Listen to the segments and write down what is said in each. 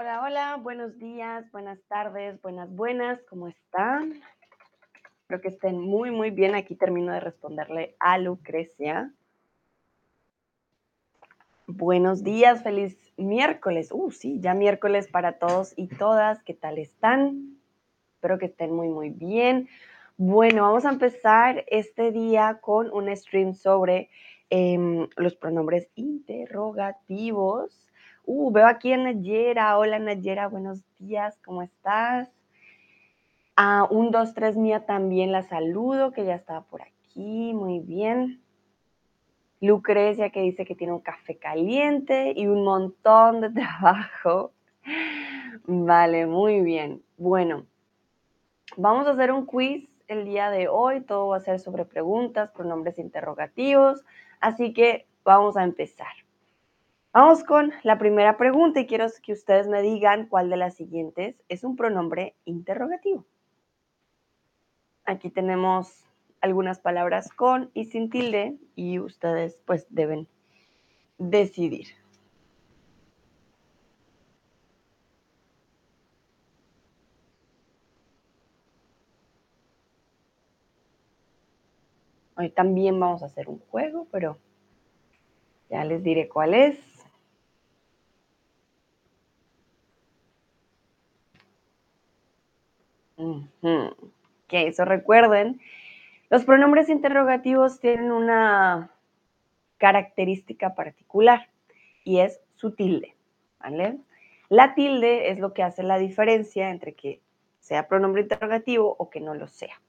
Hola, hola, buenos días, buenas tardes, buenas, buenas, ¿cómo están? Espero que estén muy, muy bien. Aquí termino de responderle a Lucrecia. Buenos días, feliz miércoles. Uh, sí, ya miércoles para todos y todas. ¿Qué tal están? Espero que estén muy, muy bien. Bueno, vamos a empezar este día con un stream sobre em, los pronombres interrogativos. Uh, veo aquí a Nayera. Hola Nayera, buenos días, ¿cómo estás? A un, dos, tres mía también la saludo, que ya estaba por aquí, muy bien. Lucrecia que dice que tiene un café caliente y un montón de trabajo. Vale, muy bien. Bueno, vamos a hacer un quiz el día de hoy. Todo va a ser sobre preguntas, pronombres interrogativos. Así que vamos a empezar. Vamos con la primera pregunta y quiero que ustedes me digan cuál de las siguientes es un pronombre interrogativo. Aquí tenemos algunas palabras con y sin tilde y ustedes pues deben decidir. Hoy también vamos a hacer un juego, pero ya les diré cuál es. Que eso recuerden, los pronombres interrogativos tienen una característica particular y es su tilde, ¿vale? La tilde es lo que hace la diferencia entre que sea pronombre interrogativo o que no lo sea.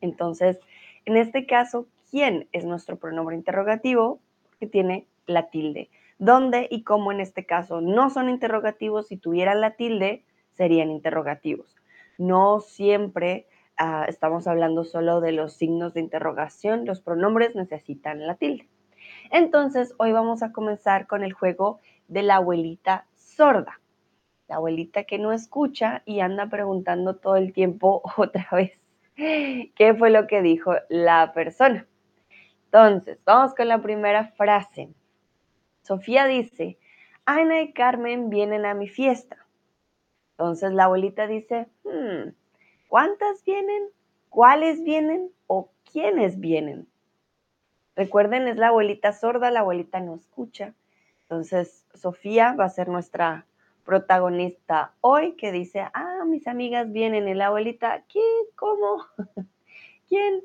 Entonces, en este caso, ¿quién es nuestro pronombre interrogativo? Que tiene la tilde. ¿Dónde y cómo en este caso no son interrogativos? Si tuvieran la tilde, serían interrogativos no siempre ah, estamos hablando solo de los signos de interrogación, los pronombres necesitan la tilde. Entonces, hoy vamos a comenzar con el juego de la abuelita sorda. La abuelita que no escucha y anda preguntando todo el tiempo otra vez qué fue lo que dijo la persona. Entonces, vamos con la primera frase. Sofía dice, Ana y Carmen vienen a mi fiesta. Entonces la abuelita dice, hmm, ¿cuántas vienen? ¿Cuáles vienen? ¿O quiénes vienen? Recuerden, es la abuelita sorda, la abuelita no escucha. Entonces, Sofía va a ser nuestra protagonista hoy que dice, ah, mis amigas vienen y la abuelita, ¿quién? ¿Cómo? ¿Quién?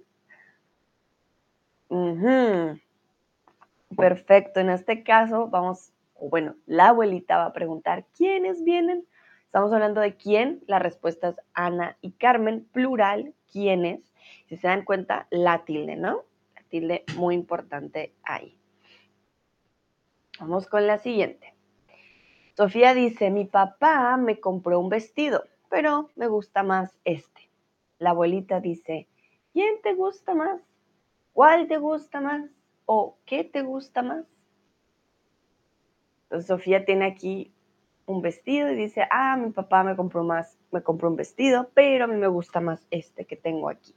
Perfecto, en este caso vamos, bueno, la abuelita va a preguntar, ¿quiénes vienen? Estamos hablando de quién, la respuesta es Ana y Carmen, plural, quiénes. Si se dan cuenta, la tilde, ¿no? La tilde muy importante ahí. Vamos con la siguiente. Sofía dice, mi papá me compró un vestido, pero me gusta más este. La abuelita dice, ¿quién te gusta más? ¿Cuál te gusta más? ¿O qué te gusta más? Entonces Sofía tiene aquí un vestido y dice, ah, mi papá me compró más, me compró un vestido, pero a mí me gusta más este que tengo aquí.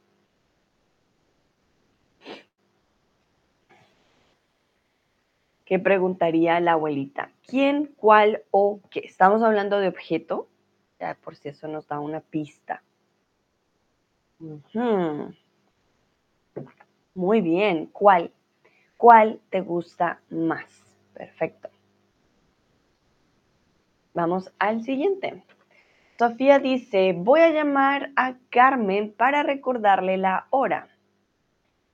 ¿Qué preguntaría la abuelita? ¿Quién, cuál o qué? Estamos hablando de objeto, ya por si eso nos da una pista. Muy bien, ¿cuál? ¿Cuál te gusta más? Perfecto. Vamos al siguiente. Sofía dice, voy a llamar a Carmen para recordarle la hora.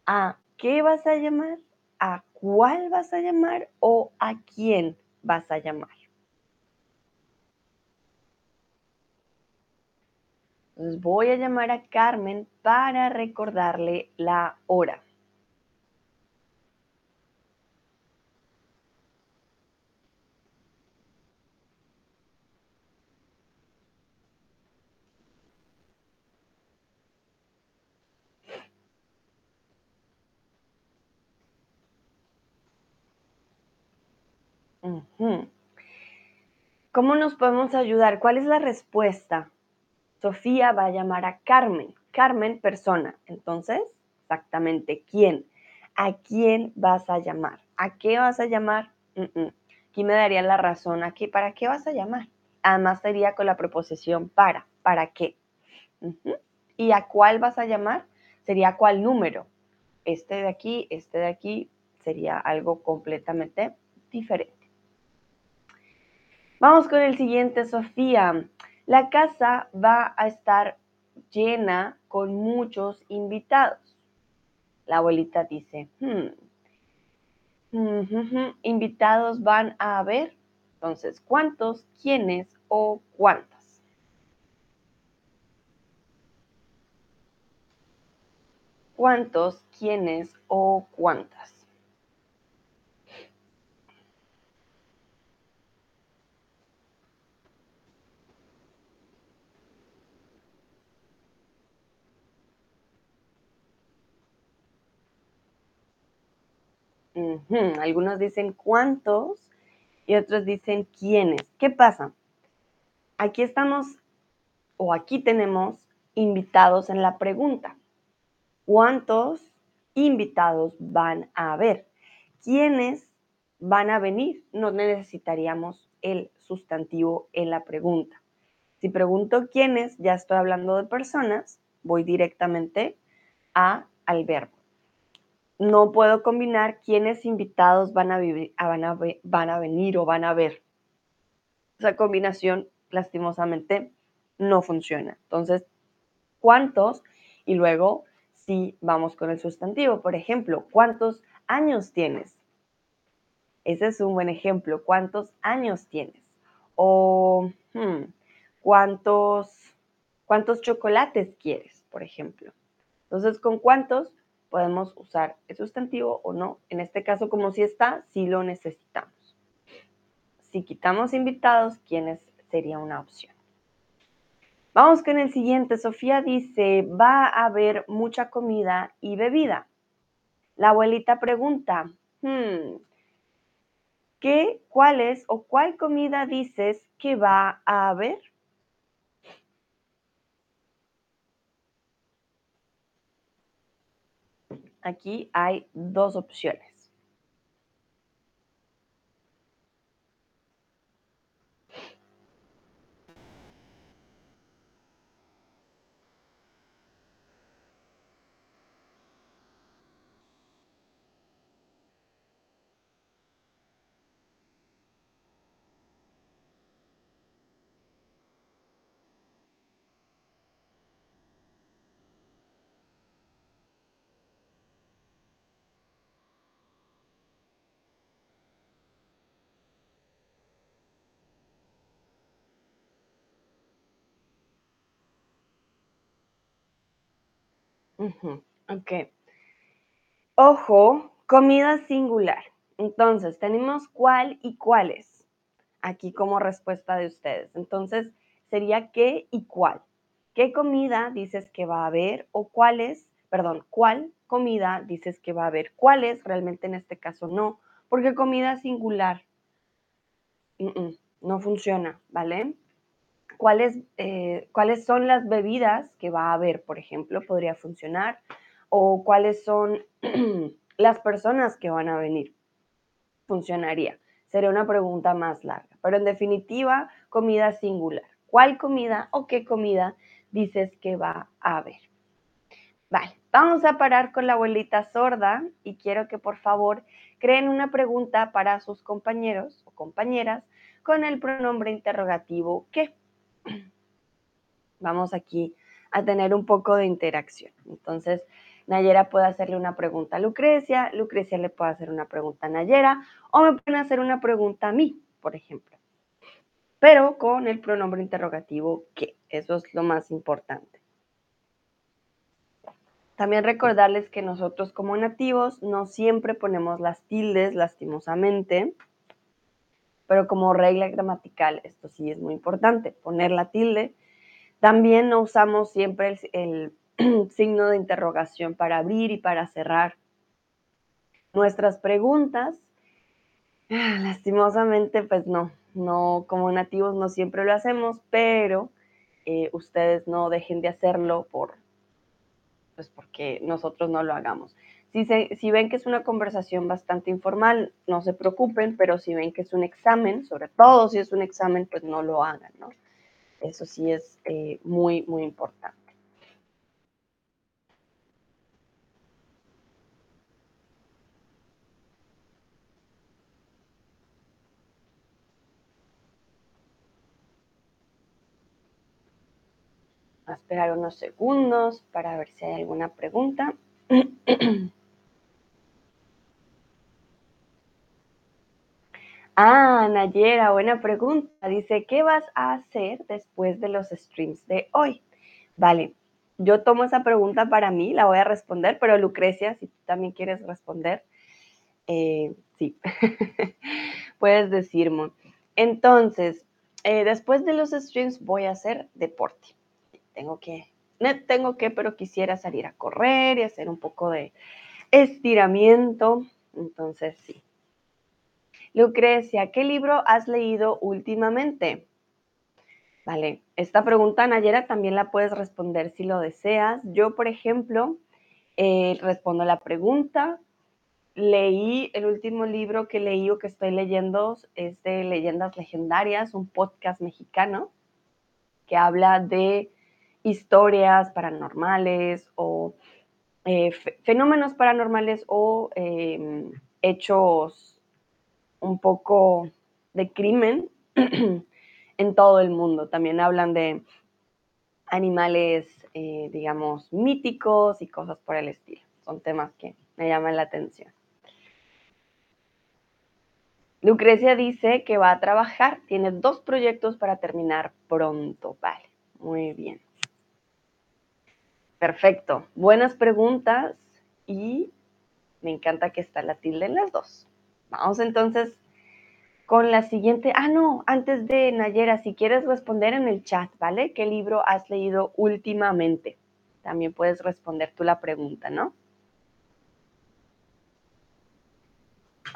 ¿A qué vas a llamar? ¿A cuál vas a llamar? ¿O a quién vas a llamar? Voy a llamar a Carmen para recordarle la hora. ¿Cómo nos podemos ayudar? ¿Cuál es la respuesta? Sofía va a llamar a Carmen. Carmen, persona. Entonces, exactamente, ¿quién? ¿A quién vas a llamar? ¿A qué vas a llamar? Aquí me daría la razón. ¿A ¿Para qué vas a llamar? Además sería con la preposición para. ¿Para qué? ¿Y a cuál vas a llamar? Sería cuál número. Este de aquí, este de aquí, sería algo completamente diferente. Vamos con el siguiente, Sofía. La casa va a estar llena con muchos invitados. La abuelita dice, hmm, invitados van a haber. Entonces, ¿cuántos, quiénes o cuántas? ¿Cuántos, quiénes o cuántas? Algunos dicen cuántos y otros dicen quiénes. ¿Qué pasa? Aquí estamos o aquí tenemos invitados en la pregunta. ¿Cuántos invitados van a haber? ¿Quiénes van a venir? No necesitaríamos el sustantivo en la pregunta. Si pregunto quiénes, ya estoy hablando de personas, voy directamente a, al verbo no puedo combinar quiénes invitados van a, van, a, van a venir o van a ver. Esa combinación, lastimosamente, no funciona. Entonces, ¿cuántos? Y luego, si vamos con el sustantivo, por ejemplo, ¿cuántos años tienes? Ese es un buen ejemplo. ¿Cuántos años tienes? O, hmm, ¿cuántos, ¿cuántos chocolates quieres, por ejemplo? Entonces, ¿con cuántos? Podemos usar el sustantivo o no. En este caso, como si está, si lo necesitamos. Si quitamos invitados, ¿quiénes sería una opción? Vamos con el siguiente. Sofía dice, va a haber mucha comida y bebida. La abuelita pregunta, hmm, ¿qué, cuál es o cuál comida dices que va a haber? Aquí hay dos opciones. Ok. Ojo, comida singular. Entonces, tenemos cuál y cuáles aquí como respuesta de ustedes. Entonces, sería qué y cuál. ¿Qué comida dices que va a haber o cuáles, perdón, cuál comida dices que va a haber? ¿Cuáles? Realmente en este caso no, porque comida singular no funciona, ¿vale? Cuáles, eh, cuáles son las bebidas que va a haber, por ejemplo, podría funcionar, o cuáles son las personas que van a venir. Funcionaría. Sería una pregunta más larga, pero en definitiva, comida singular. ¿Cuál comida o qué comida dices que va a haber? Vale, vamos a parar con la abuelita sorda y quiero que por favor creen una pregunta para sus compañeros o compañeras con el pronombre interrogativo ¿qué? vamos aquí a tener un poco de interacción. Entonces, Nayera puede hacerle una pregunta a Lucrecia, Lucrecia le puede hacer una pregunta a Nayera o me pueden hacer una pregunta a mí, por ejemplo. Pero con el pronombre interrogativo que, eso es lo más importante. También recordarles que nosotros como nativos no siempre ponemos las tildes lastimosamente, pero como regla gramatical esto sí es muy importante, poner la tilde también no usamos siempre el, signo de interrogación para abrir y para cerrar nuestras preguntas. Ah, lastimosamente, pues no, no, como nativos no siempre lo hacemos, pero eh, ustedes no dejen de hacerlo por, pues porque nosotros no lo hagamos. Si, ven que es una conversación bastante informal, no se preocupen, pero si ven que es un examen, sobre todo si es un examen, pues no lo hagan, ¿no? Eso sí es eh, muy, muy importante. a esperar unos segundos para ver si hay alguna pregunta. ah, Nayera, buena pregunta. Dice, ¿qué vas a hacer después de los streams de hoy? Vale, yo tomo esa pregunta para mí, la voy a responder, pero Lucrecia, si tú también quieres responder, eh, sí, puedes decirme. Entonces, eh, después de los streams voy a hacer deporte tengo que, no tengo que, pero quisiera salir a correr y hacer un poco de estiramiento. Entonces, sí. Lucrecia, ¿qué libro has leído últimamente? Vale, esta pregunta, Nayera, también la puedes responder si lo deseas. Yo, por ejemplo, eh, respondo la pregunta. Leí el último libro que leí o que estoy leyendo es de Leyendas Legendarias, un podcast mexicano que habla de historias paranormales o eh, fenómenos paranormales o em, hechos un poco de crimen en todo el mundo. También hablan de animales, eh, digamos, míticos y cosas por el estilo. Son temas que me llaman la atención. Lucrecia dice que va a trabajar, tiene dos proyectos para terminar pronto. Vale, muy bien. Perfecto. Buenas preguntas y me encanta que está la tilde en las dos. Vamos entonces con la siguiente. Ah, no, antes de Nayera, si quieres responder en el chat, ¿vale? ¿Qué libro has leído últimamente? También puedes responder tú la pregunta, ¿no?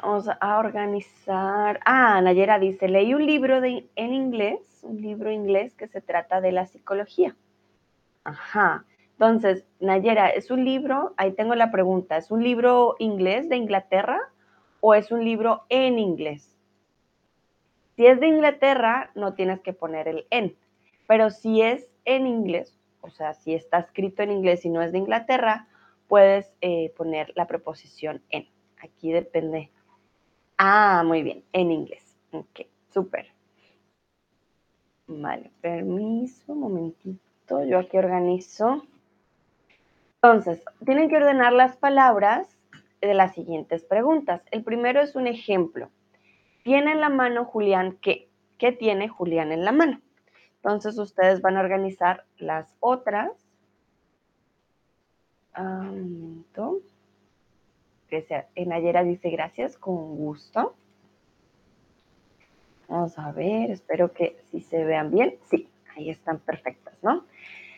Vamos a organizar. Ah, Nayera dice, leí un libro en inglés, un libro inglés que se trata de la psicología. Ajá. Entonces, Nayera, ¿es un libro? Ahí tengo la pregunta. ¿Es un libro inglés de Inglaterra o es un libro en inglés? Si es de Inglaterra, no tienes que poner el en. Pero si es en inglés, o sea, si está escrito en inglés y no es de Inglaterra, puedes eh, poner la preposición en. Aquí depende. Ah, muy bien, en inglés. Ok, súper. Vale, permiso, un momentito. Yo aquí organizo. Entonces, tienen que ordenar las palabras de las siguientes preguntas. El primero es un ejemplo. ¿Tiene en la mano Julián qué? ¿Qué tiene Julián en la mano? Entonces, ustedes van a organizar las otras. Um, en Ayera dice gracias, con gusto. Vamos a ver, espero que si se vean bien. Sí, ahí están perfectas, ¿no?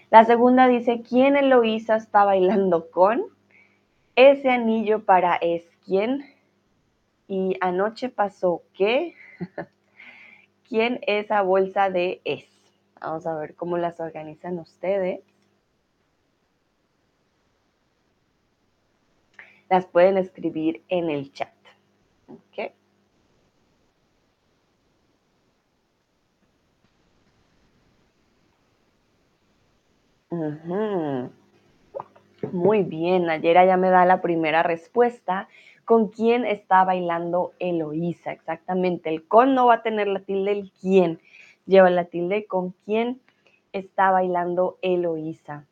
La segunda dice, ¿quién Eloísa está bailando con? Ese anillo para es quién. Y anoche pasó qué. ¿Quién esa bolsa de es? Vamos a ver cómo las organizan ustedes. Las pueden escribir en el chat. Muy bien, Nayera ya me da la primera respuesta. ¿Con quién está bailando Eloísa? Exactamente, el con no va a tener la tilde, el quién lleva la tilde. ¿Con quién está bailando Eloísa?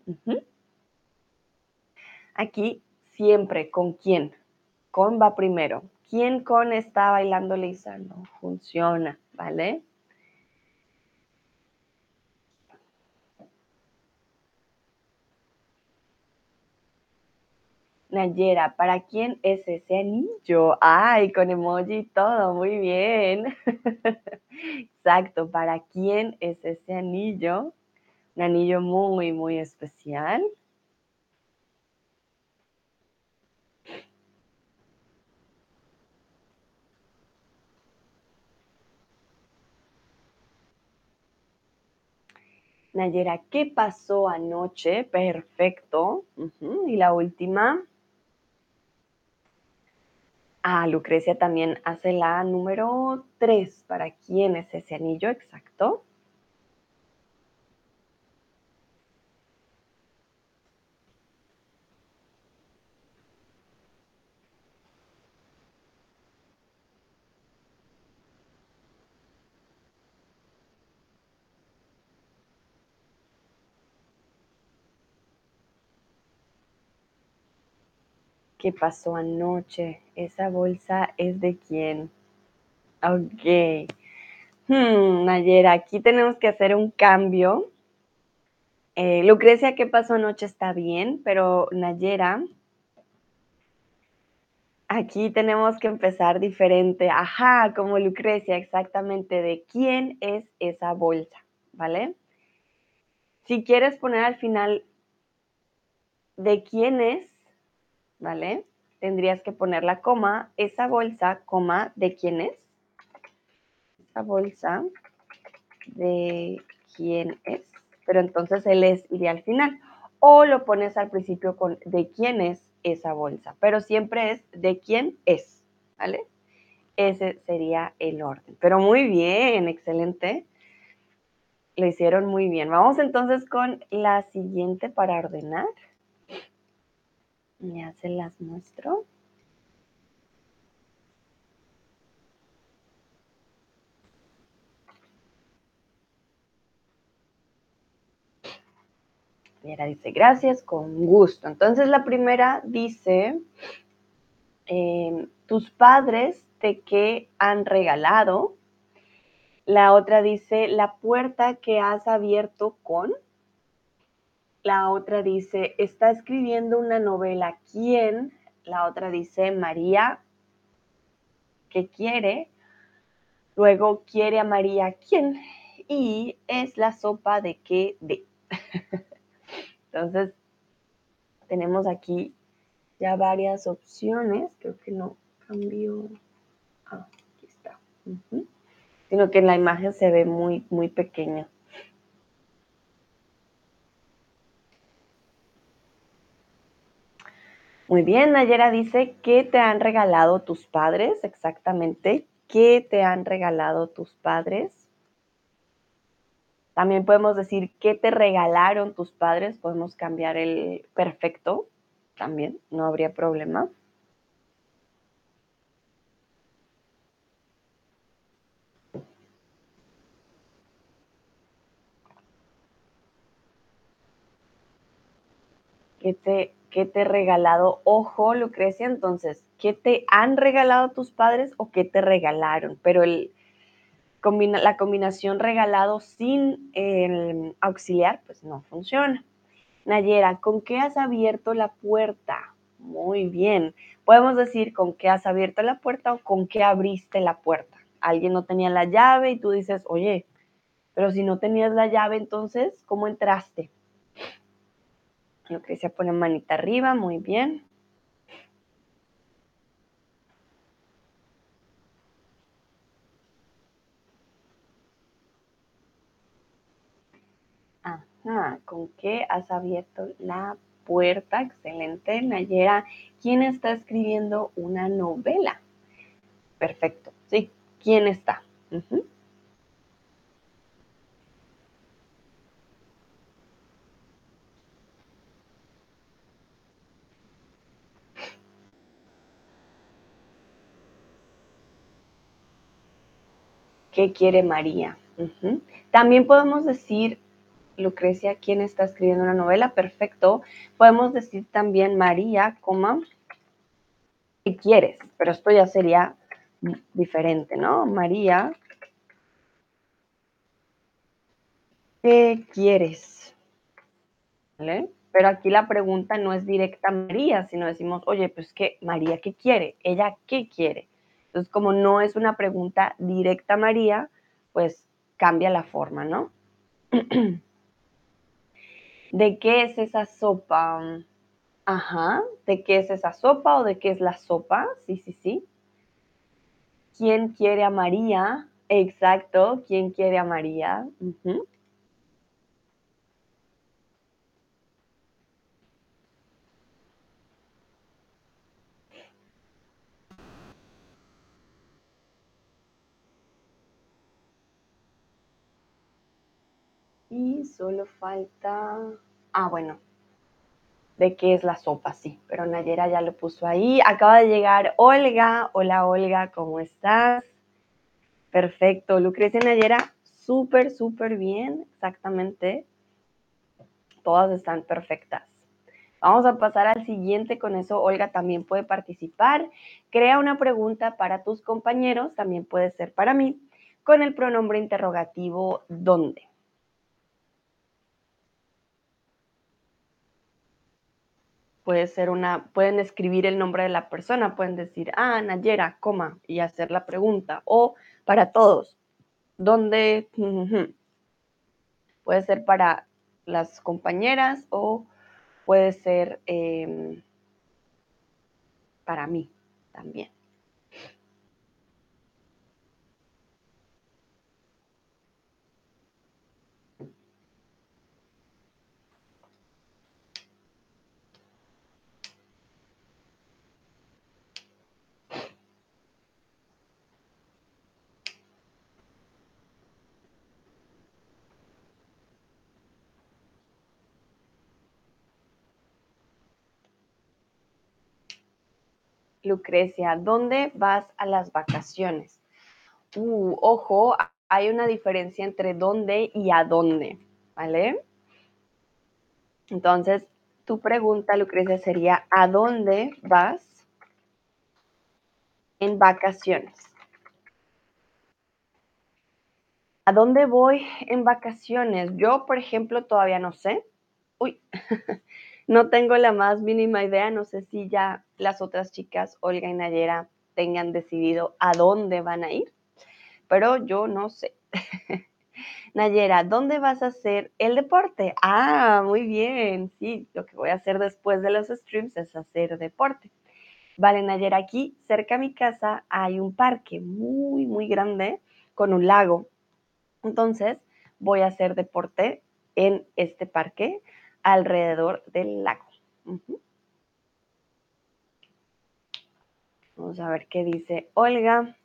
Aquí siempre, ¿con quién? Con va primero. ¿Quién con está bailando Eloísa? No funciona, ¿vale? Nayera, ¿para quién es ese anillo? Ay, con emoji y todo, muy bien. Exacto, ¿para quién es ese anillo? Un anillo muy, muy especial. Nayera, ¿qué pasó anoche? Perfecto. Y la última. Ah, Lucrecia también hace la número 3. ¿Para quién es ese anillo exacto? ¿Qué pasó anoche? ¿Esa bolsa es de quién? Ok. Hmm, Nayera, aquí tenemos que hacer un cambio. Eh, Lucrecia, ¿qué pasó anoche? Está bien, pero Nayera, aquí tenemos que empezar diferente. Ajá, como Lucrecia, exactamente. ¿De quién es esa bolsa? ¿Vale? Si quieres poner al final de quién es, ¿vale? Tendrías que poner la coma, esa bolsa, coma, ¿de quién es? Esa bolsa, ¿de quién es? Pero entonces el es iría al final. O lo pones al principio con ¿de quién es esa bolsa? Pero siempre es ¿de quién es? ¿Vale? Ese sería el orden. Pero muy bien, excelente. Lo hicieron muy bien. Vamos entonces con la siguiente para ordenar. Ya se las muestro. Mira, dice, gracias, con gusto. Entonces la primera dice, em, tus padres te que han regalado. La otra dice, la puerta que has abierto con. La otra dice, está escribiendo una novela. ¿Quién? La otra dice, María, ¿qué quiere? Luego, quiere a María, ¿quién? Y es la sopa de qué de. Entonces, tenemos aquí ya varias opciones. Creo que no cambió. Ah, aquí está. Sino que en la imagen se ve muy, muy pequeña. Muy bien, Nayera dice, ¿qué te han regalado tus padres? Exactamente, ¿qué te han regalado tus padres? También podemos decir, ¿qué te regalaron tus padres? Podemos cambiar el perfecto, también, no habría problema. ¿Qué te ¿qué te he regalado? Ojo, Lucrecia, entonces, ¿qué te han regalado tus padres o qué te regalaron? Pero el, la combinación regalado sin el auxiliar, pues no funciona. Nayera, ¿con qué has abierto la puerta? Muy bien. Podemos decir con qué has abierto la puerta o con qué abriste la puerta. Alguien no tenía la llave y tú dices, oye, pero si no tenías la llave, entonces, ¿cómo entraste? Lucrecia pone manita arriba, muy bien. Ajá, ¿con qué has abierto la puerta? Excelente, Nayera. ¿Quién está escribiendo una novela? Perfecto, sí. ¿Quién está? ¿Qué quiere María? También podemos decir, Lucrecia, ¿quién está escribiendo una novela? Perfecto. Podemos decir también María, ¿qué quieres? Pero esto ya sería diferente, ¿no? María, ¿qué quieres? Pero aquí la pregunta no es directa a María, sino decimos, oye, pues ¿qué? María, ¿qué quiere? ¿Ella qué quiere? Entonces, como no es una pregunta directa a María, pues cambia la forma, ¿no? ¿De qué es esa sopa? Ajá, ¿de qué es esa sopa o de qué es la sopa? Sí, sí, sí. ¿Quién quiere a María? Exacto, ¿quién quiere a María? Y solo falta... Ah, bueno. ¿De qué es la sopa? Sí, pero Nayera ya lo puso ahí. Acaba de llegar Olga. Hola Olga, ¿cómo estás? Perfecto. Lucrecia Nayera, súper, súper bien. Exactamente. Todas están perfectas. Vamos a pasar al siguiente, con eso Olga también puede participar. Crea una pregunta para tus compañeros, también puede ser para mí, con el pronombre interrogativo ¿dónde? Puede ser una, pueden escribir el nombre de la persona, pueden decir, ah, Nayera, coma, y hacer la pregunta. O para todos, ¿dónde? Puede ser para las compañeras o puede ser em, para mí también. Lucrecia, ¿dónde vas a las vacaciones? Uh, ojo, hay una diferencia entre dónde y a dónde, ¿vale? Entonces, tu pregunta, Lucrecia, sería, ¿a dónde vas en vacaciones? ¿A dónde voy en vacaciones? Yo, por ejemplo, todavía no sé. Uy, No tengo la más mínima idea, no sé si ya las otras chicas, Olga y Nayera, tengan decidido a dónde van a ir, pero yo no sé. Nayera, ¿dónde vas a hacer el deporte? Ah, muy bien, sí, lo que voy a hacer después de los streams es hacer deporte. Vale, Nayera, aquí cerca de mi casa hay un parque muy, muy grande con un lago. Entonces, voy a hacer deporte en este parque alrededor del lago. Vamos a ver qué dice Olga.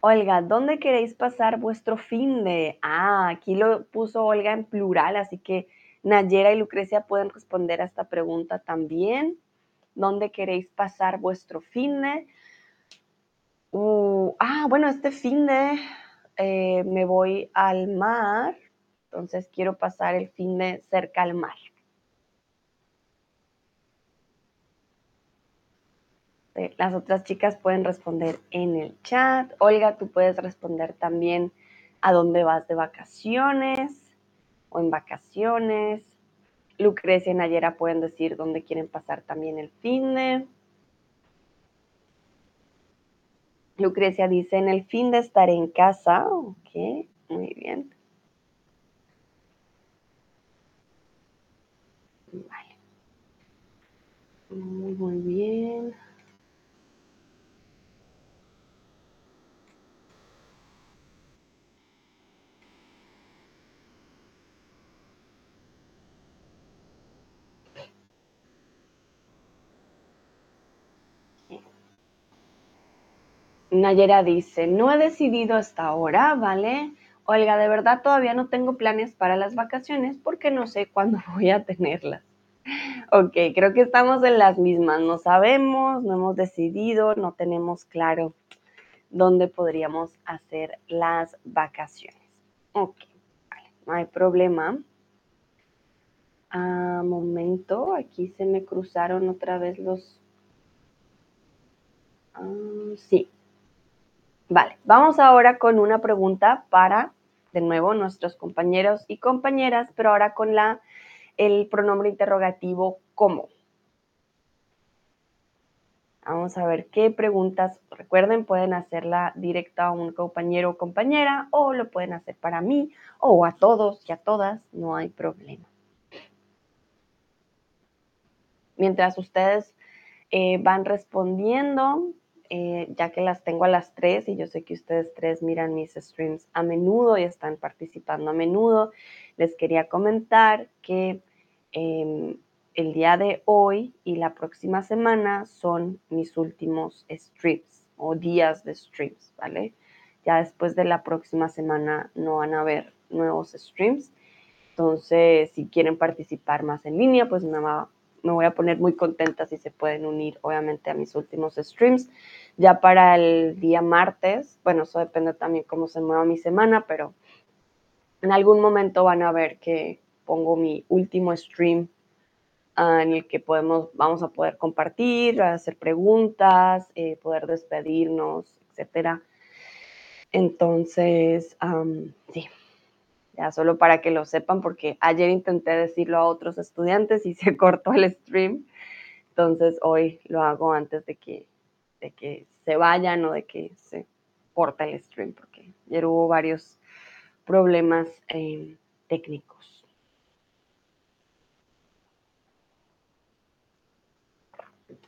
Olga, ¿dónde queréis pasar vuestro fin de? Ah, aquí lo puso Olga en plural, así que Nayera y Lucrecia pueden responder a esta pregunta también. ¿Dónde queréis pasar vuestro fin de? Uh, ah, bueno, este fin de eh, me voy al mar, entonces quiero pasar el fin de cerca al mar. Eh, las otras chicas pueden responder en el chat. Olga, tú puedes responder también a dónde vas de vacaciones o en vacaciones. Lucrecia y Nayera pueden decir dónde quieren pasar también el fin de. Lucrecia dice, en el fin de estar en casa. Ok, muy bien. Vale. Muy, muy bien. Nayera dice, no he decidido hasta ahora, ¿vale? Olga, de verdad todavía no tengo planes para las vacaciones porque no sé cuándo voy a tenerlas. Ok, creo que estamos en las mismas. No sabemos, no hemos decidido, no tenemos claro dónde podríamos hacer las vacaciones. Ok, vale, no hay problema. Ah, momento, aquí se me cruzaron otra vez los... Ah, sí, Vale, vamos ahora con una pregunta para, de nuevo, nuestros compañeros y compañeras, pero ahora con la, el pronombre interrogativo ¿cómo? Vamos a ver qué preguntas, recuerden, pueden hacerla directa a un compañero o compañera o lo pueden hacer para mí o a todos y a todas, no hay problema. Mientras ustedes eh, van respondiendo, eh, ya que las tengo a las tres y yo sé que ustedes tres miran mis streams a menudo y están participando a menudo, les quería comentar que em, el día de hoy y la próxima semana son mis últimos streams o días de streams, ¿vale? Ya después de la próxima semana no van a haber nuevos streams. Entonces, si quieren participar más en línea, pues me, me voy a poner muy contenta si se pueden unir, obviamente, a mis últimos streams. Ya para el día martes, bueno, eso depende también cómo se mueva mi semana, pero en algún momento van a ver que pongo mi último stream ah, en el que podemos, vamos a poder compartir, hacer preguntas, eh, poder despedirnos, etcétera. Entonces, sí, ya solo para que lo sepan, porque ayer intenté decirlo a otros estudiantes y se cortó el stream. Entonces hoy lo hago antes de que, de que se vayan o de que se corte el stream, porque ayer hubo varios problemas eh, técnicos.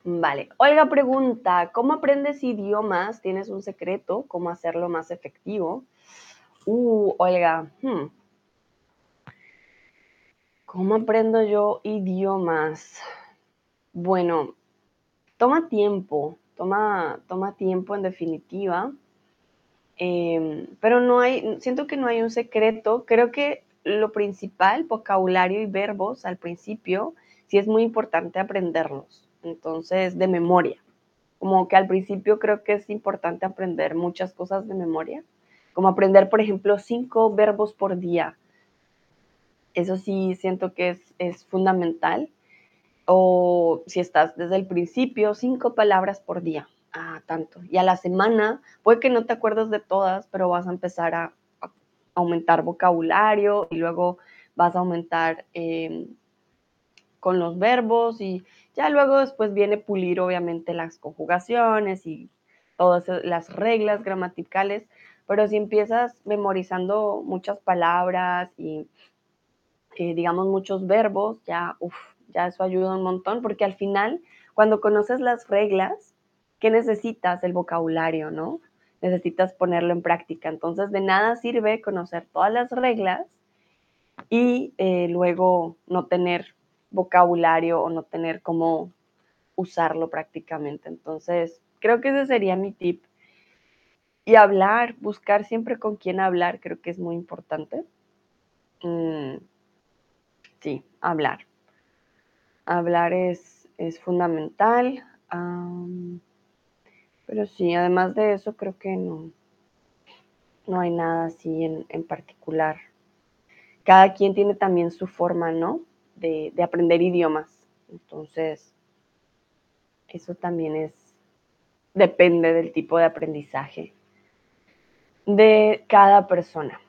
Vale, Olga pregunta, ¿cómo aprendes idiomas? ¿Tienes un secreto? ¿Cómo hacerlo más efectivo? Uh, Olga, hmm. ¿Cómo aprendo yo idiomas? Bueno, toma tiempo, toma, toma tiempo en definitiva, em, pero no hay, siento que no hay un secreto, creo que lo principal, vocabulario y verbos al principio, sí es muy importante aprenderlos, entonces de memoria, como que al principio creo que es importante aprender muchas cosas de memoria como aprender, por ejemplo, cinco verbos por día. Eso sí siento que es, fundamental. O si estás desde el principio, cinco palabras por día. Ah, tanto. Y a la semana, puede que no te acuerdes de todas, pero vas a empezar a, aumentar vocabulario y luego vas a aumentar em, con los verbos y ya luego después viene pulir obviamente las conjugaciones y todas las reglas gramaticales, pero si empiezas memorizando muchas palabras y, eh, digamos, muchos verbos, ya, ya eso ayuda un montón, porque al final, cuando conoces las reglas, ¿qué necesitas? El vocabulario, ¿no? Necesitas ponerlo en práctica. Entonces, de nada sirve conocer todas las reglas y eh, luego no tener vocabulario o no tener cómo usarlo prácticamente. Entonces, creo que ese sería mi tip y hablar, buscar siempre con quién hablar, creo que es muy importante. Mm, sí, hablar. Hablar es, es fundamental. pero sí, además de eso, creo que no, no hay nada así en, en particular. Cada quien tiene también su forma, ¿no? De, de aprender idiomas. Entonces, eso también es, depende del tipo de aprendizaje de cada persona.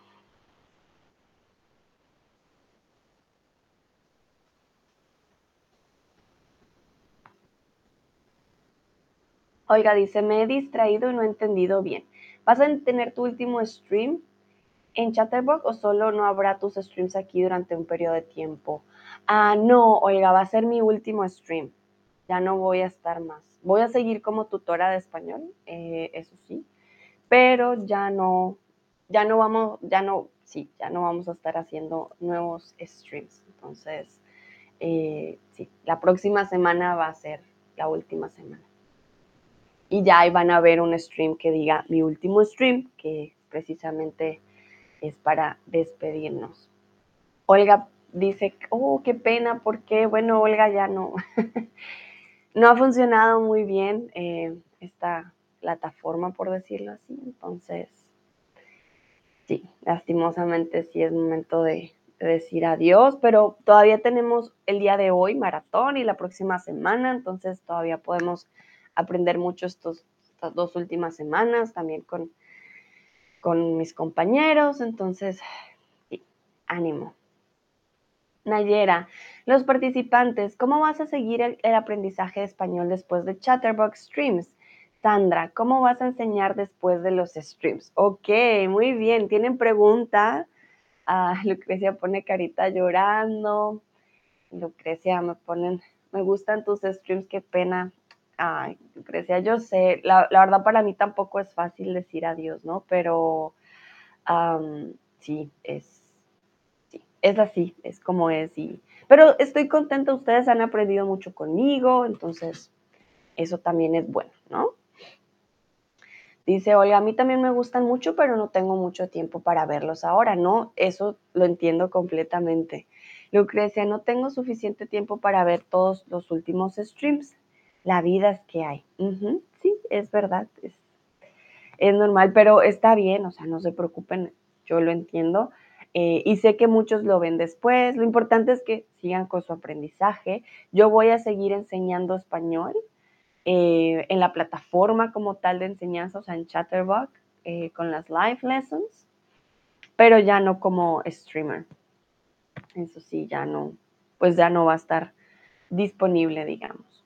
Oiga, dice, me he distraído y no he entendido bien. ¿Vas a tener tu último stream en Chatterbox o solo no habrá tus streams aquí durante un periodo de tiempo? Ah, no, oiga, va a ser mi último stream. Ya no voy a estar más. Voy a seguir como tutora de español, eh, eso sí, pero ya no, ya no vamos, ya no, sí, ya no vamos a estar haciendo nuevos streams. Entonces, eh, sí, la próxima semana va a ser la última semana. Y ya ahí van a ver un stream que diga mi último stream, que precisamente es para despedirnos. Olga dice, oh, qué pena, porque, bueno, Olga ya no, no ha funcionado muy bien eh, esta plataforma, por decirlo así. Entonces, sí, lastimosamente sí es momento de, decir adiós, pero todavía tenemos el día de hoy maratón y la próxima semana, entonces todavía podemos aprender mucho estas dos últimas semanas también con, con mis compañeros, entonces, ánimo. Nayera, los participantes, ¿cómo vas a seguir el, el aprendizaje de español después de Chatterbox Streams? Sandra, ¿cómo vas a enseñar después de los streams? Ok, muy bien. ¿Tienen pregunta? Ah, Lucrecia pone carita llorando. Lucrecia, me ponen, me gustan tus streams, qué pena. Ay, Lucrecia, yo sé, la, verdad para mí tampoco es fácil decir adiós, ¿no? Pero sí, es, sí, es así, es como es. Y, pero estoy contenta, ustedes han aprendido mucho conmigo, entonces eso también es bueno, ¿no? Dice Olga, a mí también me gustan mucho, pero no tengo mucho tiempo para verlos ahora, ¿no? Eso lo entiendo completamente. Lucrecia, no tengo suficiente tiempo para ver todos los últimos streams. La vida es que hay. sí, es verdad, es, normal, pero está bien, o sea, no se preocupen, yo lo entiendo. Eh, y sé que muchos lo ven después. Lo importante es que sigan con su aprendizaje. Yo voy a seguir enseñando español eh, en la plataforma como tal de enseñanza, o sea, en Chatterbox, eh, con las live lessons, pero ya no como streamer. Eso sí, ya no, pues ya no va a estar disponible, digamos.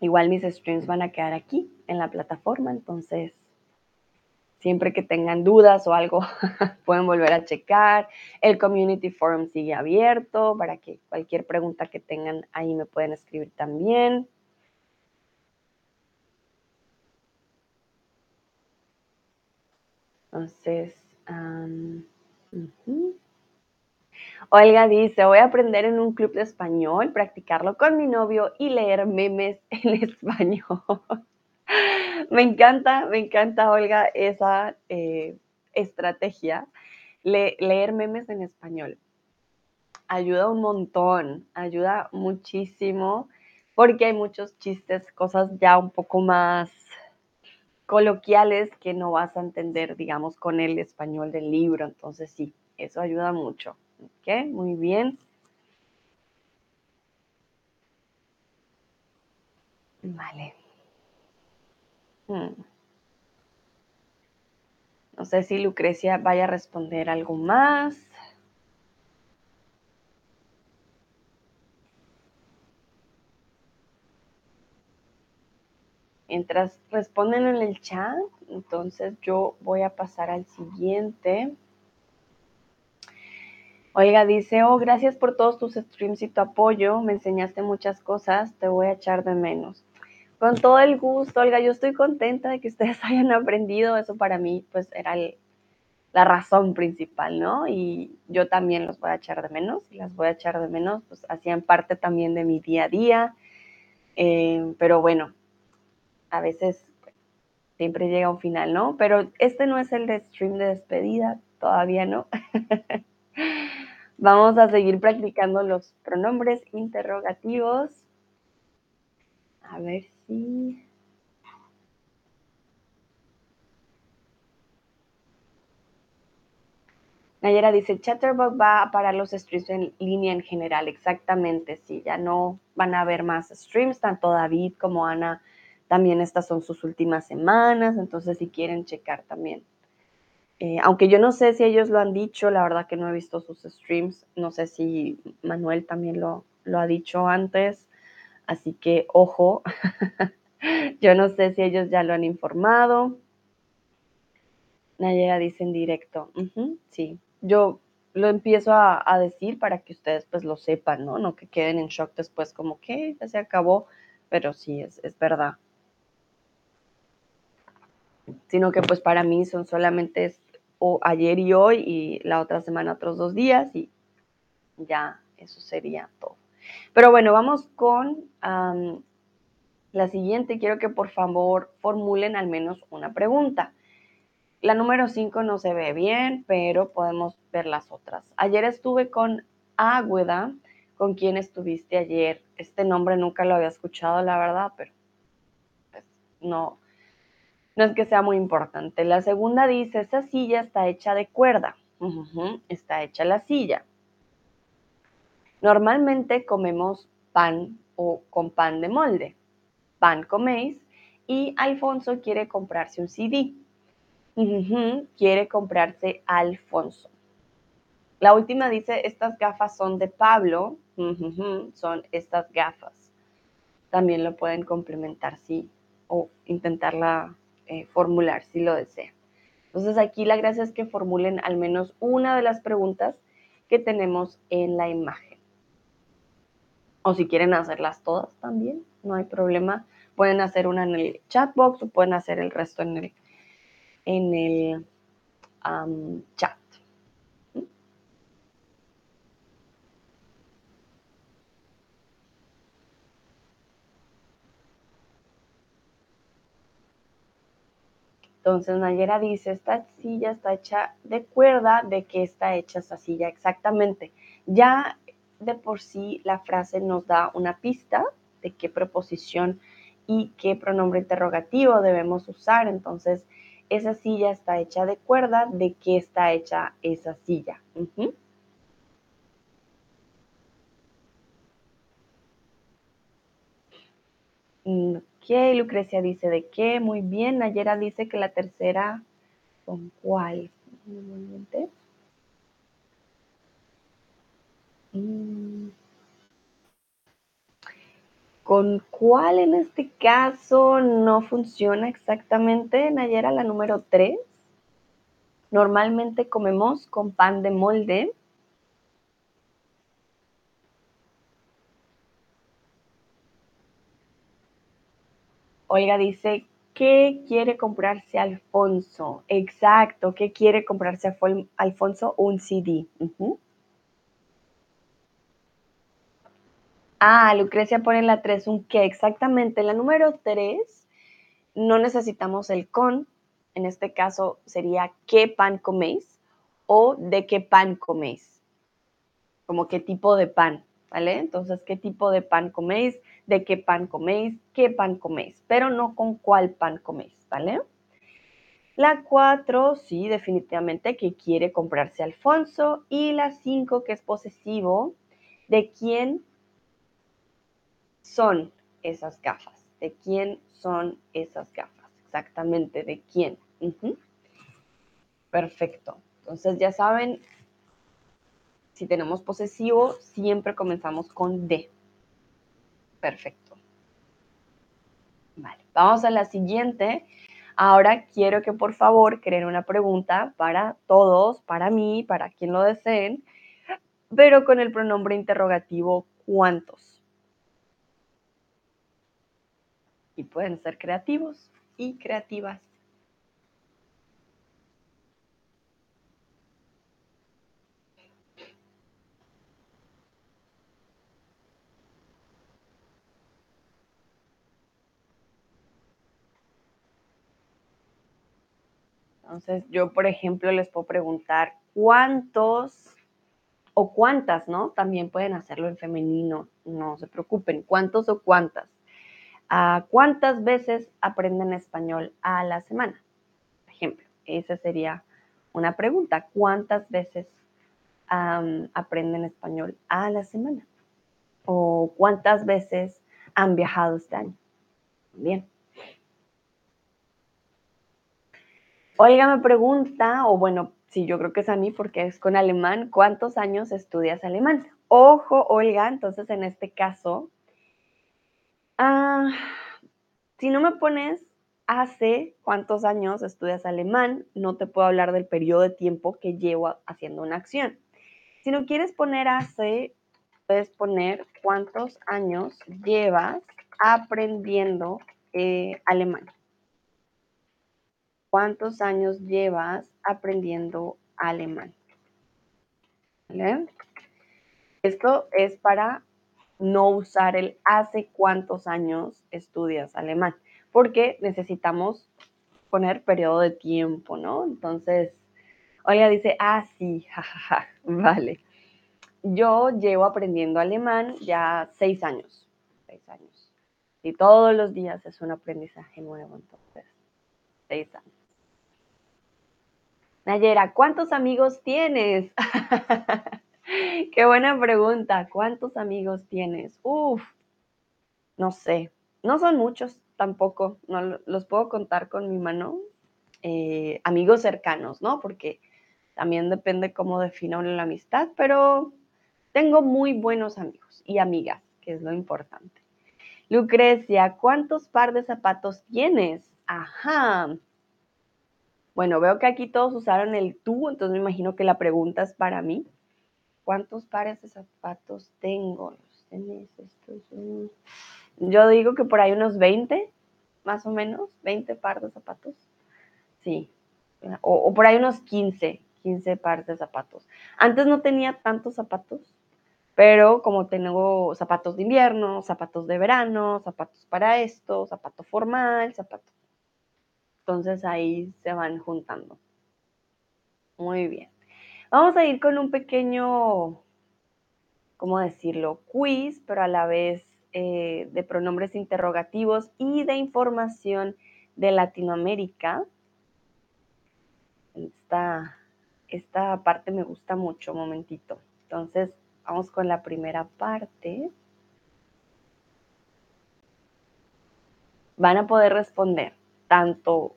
Igual mis streams van a quedar aquí en la plataforma, entonces Siempre que tengan dudas o algo, pueden volver a checar. El Community Forum sigue abierto para que cualquier pregunta que tengan ahí me pueden escribir también. Entonces, Olga dice, voy a aprender en un club de español, practicarlo con mi novio y leer memes en español. me encanta, me encanta, Olga, esa eh, estrategia. leer memes en español. Ayuda un montón, ayuda muchísimo, porque hay muchos chistes, cosas ya un poco más coloquiales que no vas a entender, digamos, con el español del libro. Entonces, sí, eso ayuda mucho. ¿Ok? Muy bien. Vale. Hmm. No sé si Lucrecia vaya a responder algo más. Mientras responden en el chat, entonces yo voy a pasar al siguiente. Oiga, dice, oh, gracias por todos tus streams y tu apoyo. Me enseñaste muchas cosas, te voy a echar de menos. Con todo el gusto, Olga, yo estoy contenta de que ustedes hayan aprendido, eso para mí pues era la razón principal, ¿no? Y yo también los voy a echar de menos, y las voy a echar de menos, pues hacían parte también de mi día a día, eh, pero bueno, a veces siempre llega un final, ¿no? Pero este no es el de stream de despedida, todavía no. Vamos a seguir practicando los pronombres interrogativos. A ver si... Nayera dice, Chatterbox va a parar los streams en línea en general. Exactamente, sí, ya no van a haber más streams, tanto David como Ana, también estas son sus últimas semanas, entonces si quieren checar también. Eh, aunque yo no sé si ellos lo han dicho, la verdad que no he visto sus streams, no sé si Manuel también lo, lo ha dicho antes, así que ojo, Yo no sé si ellos ya lo han informado. Nayera dice en directo. sí, yo lo empiezo a, decir para que ustedes pues lo sepan, ¿no? No que queden en shock después como que ya se acabó, pero sí, es, es verdad. Sino que pues para mí son solamente o ayer y hoy y la otra semana otros dos días y ya eso sería todo. Pero bueno, vamos con la siguiente, quiero que por favor formulen al menos una pregunta. La número 5 no se ve bien, pero podemos ver las otras. Ayer estuve con Águeda, con quien estuviste ayer. Este nombre nunca lo había escuchado, la verdad, pero pues, no, no es que sea muy importante. La segunda dice, esa silla está hecha de cuerda. está hecha la silla. Normalmente comemos pan o con pan de molde pan coméis y Alfonso quiere comprarse un CD. quiere comprarse Alfonso. La última dice, estas gafas son de Pablo. son estas gafas. También lo pueden complementar sí o intentarla eh, formular si lo desean. Entonces aquí la gracia es que formulen al menos una de las preguntas que tenemos en la imagen. O si quieren hacerlas todas también, no hay problema. Pueden hacer una en el chat box o pueden hacer el resto en el, en el chat. Entonces Nayera dice, esta silla está hecha de cuerda, ¿de qué está hecha esta silla exactamente? Ya de por sí la frase nos da una pista de qué preposición y qué pronombre interrogativo debemos usar. Entonces, esa silla está hecha de cuerda, ¿de qué está hecha esa silla? Ok, Lucrecia dice de qué, muy bien. Nayera dice que la tercera, ¿con cuál? Mm. ¿Con cuál en este caso no funciona exactamente, Nayera? La número 3. Normalmente comemos con pan de molde. Olga dice, ¿qué quiere comprarse Alfonso? Exacto, ¿qué quiere comprarse Alfonso? Un CD. Ah, Lucrecia pone la 3 un qué. Exactamente, en la número 3 no necesitamos el con. En este caso sería ¿qué pan coméis? o ¿de qué pan coméis? Como qué tipo de pan, ¿vale? Entonces, ¿qué tipo de pan coméis? ¿De qué pan coméis? ¿Qué pan coméis? Pero no con cuál pan coméis, ¿vale? La 4, sí, definitivamente, que quiere comprarse Alfonso. Y la 5, que es posesivo, ¿de quién son esas gafas? ¿De quién son esas gafas? Exactamente, ¿de quién? Perfecto. Entonces ya saben, si tenemos posesivo, siempre comenzamos con de. Perfecto. Vale, vamos a la siguiente. Ahora quiero que por favor creen una pregunta para todos, para mí, para quien lo deseen, pero con el pronombre interrogativo ¿cuántos? y pueden ser creativos y creativas. Entonces, yo, por ejemplo, les puedo preguntar cuántos o cuántas, ¿no? También pueden hacerlo en femenino, no se preocupen, cuántos o cuántas. ¿Cuántas veces aprenden español a la semana? Por ejemplo, esa sería una pregunta. ¿Cuántas veces aprenden español a la semana? ¿O cuántas veces han viajado este año? Bien. Olga me pregunta, o bueno, sí, yo creo que es a mí porque es con alemán, ¿cuántos años estudias alemán? Ojo, Olga, entonces en este caso Ah, si no me pones hace cuántos años estudias alemán, no te puedo hablar del periodo de tiempo que llevo haciendo una acción. Si no quieres poner hace, puedes poner cuántos años llevas aprendiendo eh, alemán. ¿Cuántos años llevas aprendiendo alemán? Esto es para no usar el hace cuántos años estudias alemán, porque necesitamos poner periodo de tiempo, ¿no? Entonces, Olga dice, ah, sí, vale. Yo llevo aprendiendo alemán ya seis años, seis años. Y todos los días es un aprendizaje nuevo, entonces, seis años. Nayera, ¿cuántos amigos tienes? Qué buena pregunta. ¿Cuántos amigos tienes? Uf, no sé. No son muchos tampoco. No los puedo contar con mi mano. Eh, amigos cercanos, ¿no? Porque también depende cómo defina la amistad, pero tengo muy buenos amigos y amigas, que es lo importante. Lucrecia, ¿cuántos par de zapatos tienes? Ajá. Bueno, veo que aquí todos usaron el tú, entonces me imagino que la pregunta es para mí. ¿Cuántos pares de zapatos tengo? Yo digo que por ahí unos 20, más o menos, 20 pares de zapatos. Sí, o, por ahí unos 15, 15 pares de zapatos. Antes no tenía tantos zapatos, pero como tengo zapatos de invierno, zapatos de verano, zapatos para esto, zapato formal, zapato. Entonces ahí se van juntando. Muy bien. Vamos a ir con un pequeño, ¿cómo decirlo? Quiz, pero a la vez eh, de pronombres interrogativos y de información de Latinoamérica. Esta, esta parte me gusta mucho, un momentito. Entonces, vamos con la primera parte. Van a poder responder tanto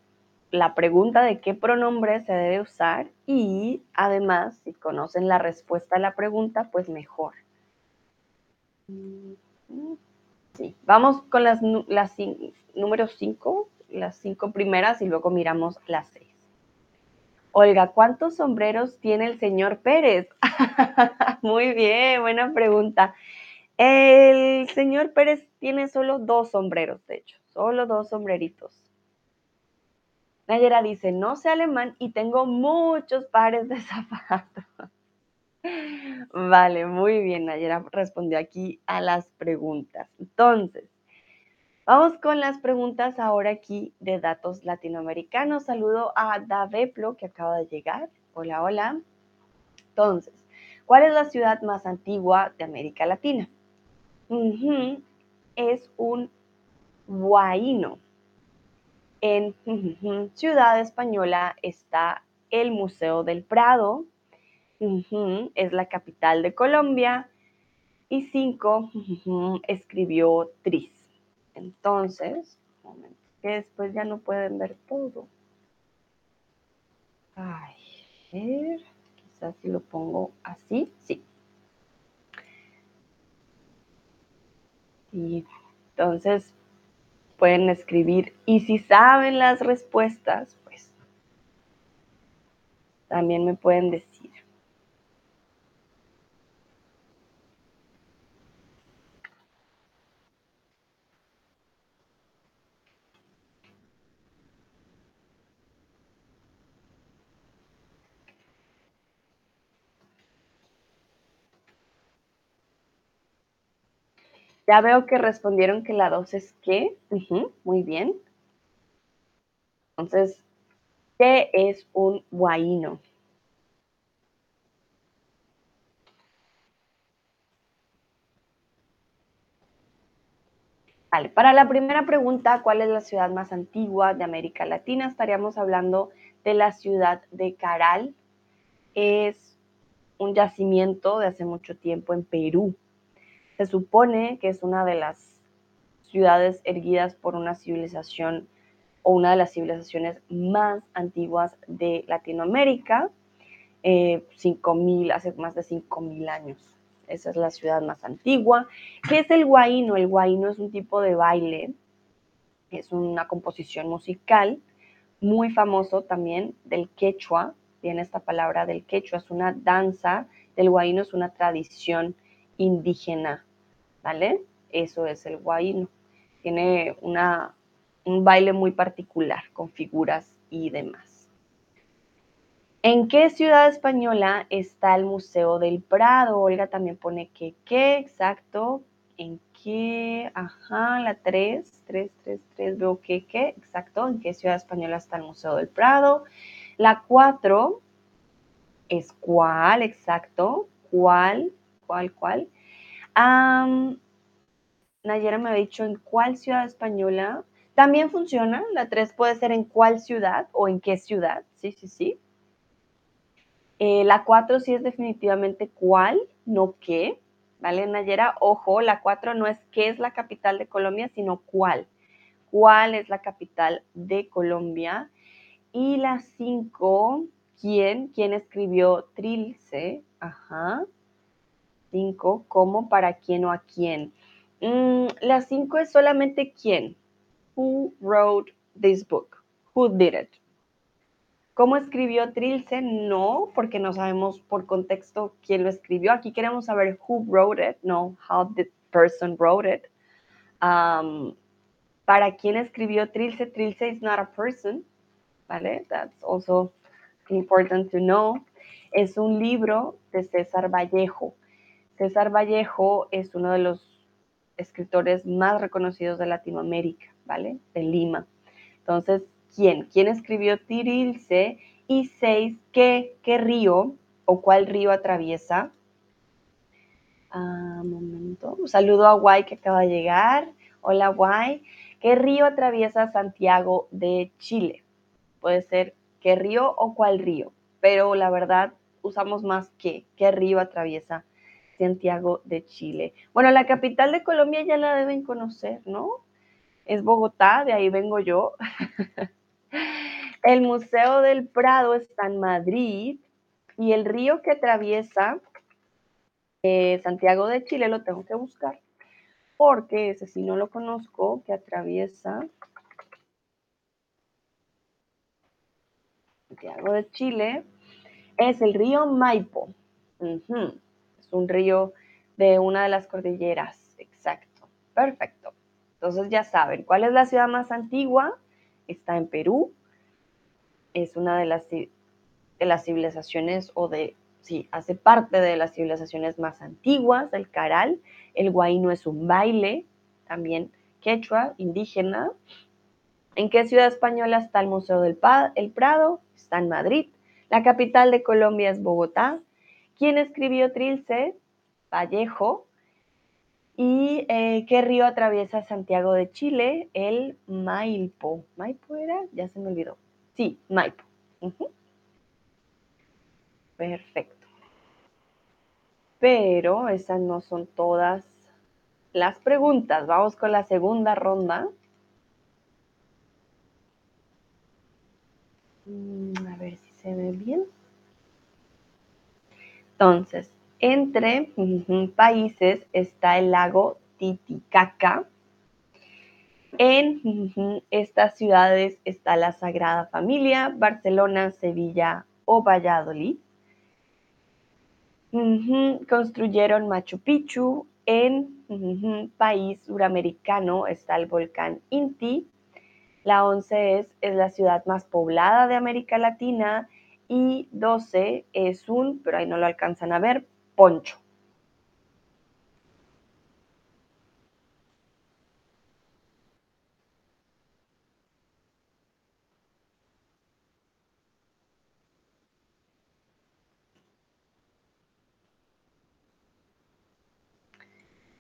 la pregunta de qué pronombre se debe usar y además, si conocen la respuesta a la pregunta, pues mejor. Sí, vamos con las, las números 5, las cinco primeras y luego miramos las seis. Olga, ¿cuántos sombreros tiene el señor Pérez? Muy bien, buena pregunta. El señor Pérez tiene solo dos sombreros, de hecho, solo dos sombreritos. Nayera dice, no sé alemán y tengo muchos pares de zapatos. Vale, muy bien, Nayera respondió aquí a las preguntas. Entonces, vamos con las preguntas ahora aquí de datos latinoamericanos. Saludo a Daveplo que acaba de llegar. Hola, hola. Entonces, ¿cuál es la ciudad más antigua de América Latina? Es un huaíno. En Ciudad Española está el Museo del Prado, es la capital de Colombia, y cinco, escribió Tris. Entonces, momento, que después ya no pueden ver todo. Ay, a ver, quizás si lo pongo así, sí. Y entonces, pueden escribir. Y si saben las respuestas, pues también me pueden decir. Ya veo que respondieron que la 2 es qué. muy bien. Entonces, ¿qué es un guaíno? Vale, para la primera pregunta, ¿cuál es la ciudad más antigua de América Latina? Estaríamos hablando de la ciudad de Caral. Es un yacimiento de hace mucho tiempo en Perú. Se supone que es una de las ciudades erguidas por una civilización o una de las civilizaciones más antiguas de Latinoamérica, eh, hace más de 5.000 años. Esa es la ciudad más antigua. ¿Qué es el guaíno? El guaíno es un tipo de baile, es una composición musical muy famoso también del quechua, viene esta palabra del quechua, es una danza, del guaíno es una tradición indígena ¿vale? Eso es el guayno. Tiene una, un baile muy particular con figuras y demás. ¿En qué ciudad española está el Museo del Prado? Olga también pone que qué, exacto. ¿En qué? Ajá, la 3, 3, 3, 3, veo que qué, exacto. ¿En qué ciudad española está el Museo del Prado? La 4 es cuál, exacto. ¿Cuál? ¿Cuál, cuál? Nayera me ha dicho en cuál ciudad española. También funciona. La 3 puede ser en cuál ciudad o en qué ciudad. Sí, sí, sí. Eh, la 4 sí es definitivamente cuál, no qué. ¿Vale, Nayera? Ojo, la 4 no es qué es la capital de Colombia, sino cuál. ¿Cuál es la capital de Colombia? Y la 5, ¿quién? ¿Quién escribió Trilce? Ajá. 5, ¿cómo, para quién o a quién? Mm, la 5 es solamente quién. Who wrote this book? Who did it? ¿Cómo escribió Trilce? No, porque no sabemos por contexto quién lo escribió. Aquí queremos saber who wrote it, no how the person wrote it. Um, ¿Para quién escribió Trilce? Trilce is not a person, ¿vale? That's also important to know. Es un libro de César Vallejo. César Vallejo es uno de los escritores más reconocidos de Latinoamérica, ¿vale? De Lima. Entonces, quién, quién escribió Tirilce y seis, qué, qué río o cuál río atraviesa. Ah, momento. Un saludo a Guay que acaba de llegar. Hola Guay. ¿Qué río atraviesa Santiago de Chile? Puede ser qué río o cuál río, pero la verdad usamos más qué, qué río atraviesa Santiago de Chile. Bueno, la capital de Colombia ya la deben conocer, ¿no? Es Bogotá, de ahí vengo yo. el Museo del Prado está en Madrid y el río que atraviesa eh, Santiago de Chile lo tengo que buscar porque ese sí no lo conozco, que atraviesa Santiago de Chile, es el río Maipo. Es un río de una de las cordilleras, exacto. Perfecto. Entonces ya saben, ¿cuál es la ciudad más antigua? Está en Perú. Es una de las, de las civilizaciones o de, sí, hace parte de las civilizaciones más antiguas del Caral. El guaino es un baile, también quechua, indígena. ¿En qué ciudad española está el Museo del el Prado? Está en Madrid. La capital de Colombia es Bogotá. ¿Quién escribió Trilce? Vallejo. ¿Y eh, qué río atraviesa Santiago de Chile? El Maipo. ¿Maipo era? Ya se me olvidó. Sí, Maipo. Perfecto. Pero esas no son todas las preguntas. Vamos con la segunda ronda. Mm, a ver si se ve bien. Entonces, entre países está el lago Titicaca. En estas ciudades está la Sagrada Familia, Barcelona, Sevilla o Valladolid. Construyeron Machu Picchu. En país suramericano está el volcán Inti. La 11 es, es la ciudad más poblada de América Latina y 12 es un, pero ahí no lo alcanzan a ver, poncho.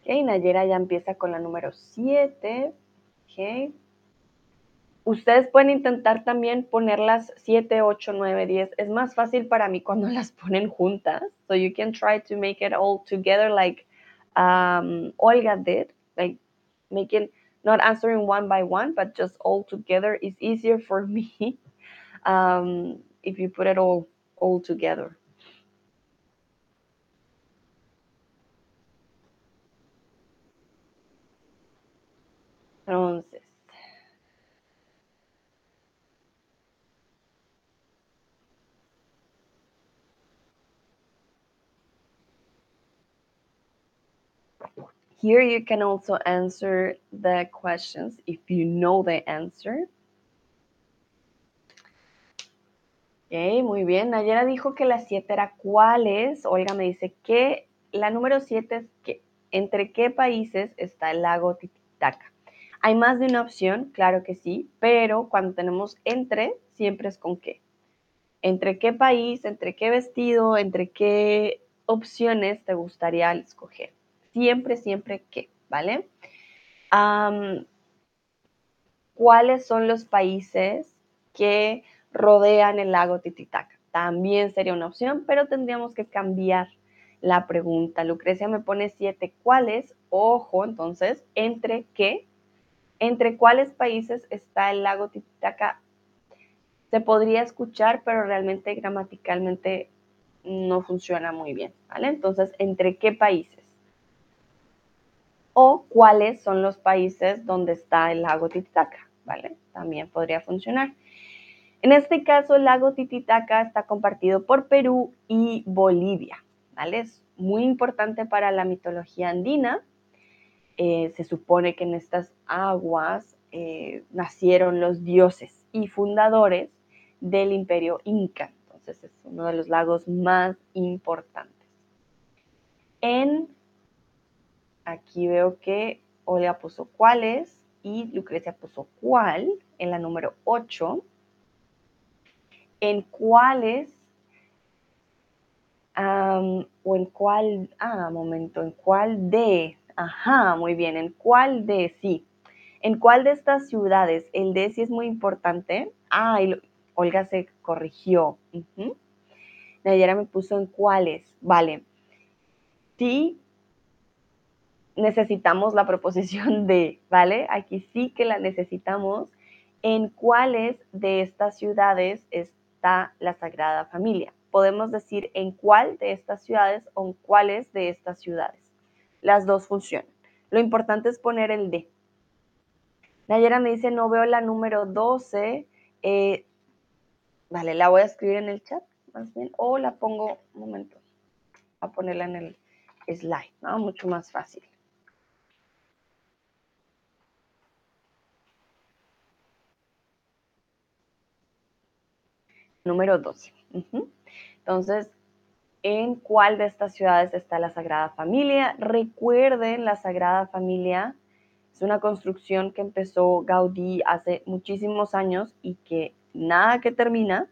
Ok, Nayera ya empieza con la número 7. Ok. Ustedes pueden intentar también ponerlas 7, 8, 9, 10. Es más fácil para mí cuando las ponen juntas. So you can try to make it all together like um, Olga did. Like making, not answering one by one, but just all together is easier for me um, if you put it all, all together. Entonces, Here you can also answer the questions if you know the answer. Ok, muy bien. Nayera dijo que la 7 era cuáles. Olga me dice que la número 7 es que entre qué países está el lago Titicaca. ¿Hay más de una opción? Claro que sí, pero cuando tenemos entre, siempre es con qué. ¿Entre qué país, entre qué vestido, entre qué opciones te gustaría escoger? Siempre, siempre que, ¿vale? ¿Cuáles son los países que rodean el lago Titicaca? También sería una opción, pero tendríamos que cambiar la pregunta. Lucrecia me pone siete. ¿Cuáles? Ojo, entonces, ¿entre qué? ¿Entre cuáles países está el lago Titicaca? Se podría escuchar, pero realmente gramaticalmente no funciona muy bien, ¿vale? Entonces, ¿entre qué países? O cuáles son los países donde está el lago Titicaca, ¿vale? También podría funcionar. En este caso, el lago Titicaca está compartido por Perú y Bolivia, ¿vale? Es muy importante para la mitología andina. Eh, se supone que en estas aguas eh, nacieron los dioses y fundadores del imperio inca. Entonces es uno de los lagos más importantes. En Aquí veo que Olga puso cuáles. y Lucrecia puso cuál en la número 8. ¿En cuáles o en cuál, ah, momento, en cuál de, ajá, muy bien, en cuál de, sí, en cuál de estas ciudades, el de sí es muy importante, ah, y Olga se corrigió, Nayera me puso en cuáles, vale, sí necesitamos la proposición de, ¿vale? Aquí sí que la necesitamos. ¿En cuáles de estas ciudades está la Sagrada Familia? podemos decir en cuál de estas ciudades o en cuáles de estas ciudades. Las dos funcionan. Lo importante es poner el de. Nayera me dice, no veo la número 12. Eh, vale, la voy a escribir en el chat, más bien, o la pongo, un momento, a ponerla en el slide, ¿no? Mucho más fácil. Número 12. Entonces, ¿en cuál de estas ciudades está la Sagrada Familia? Recuerden, la Sagrada Familia es una construcción que empezó Gaudí hace muchísimos años y que nada que termina.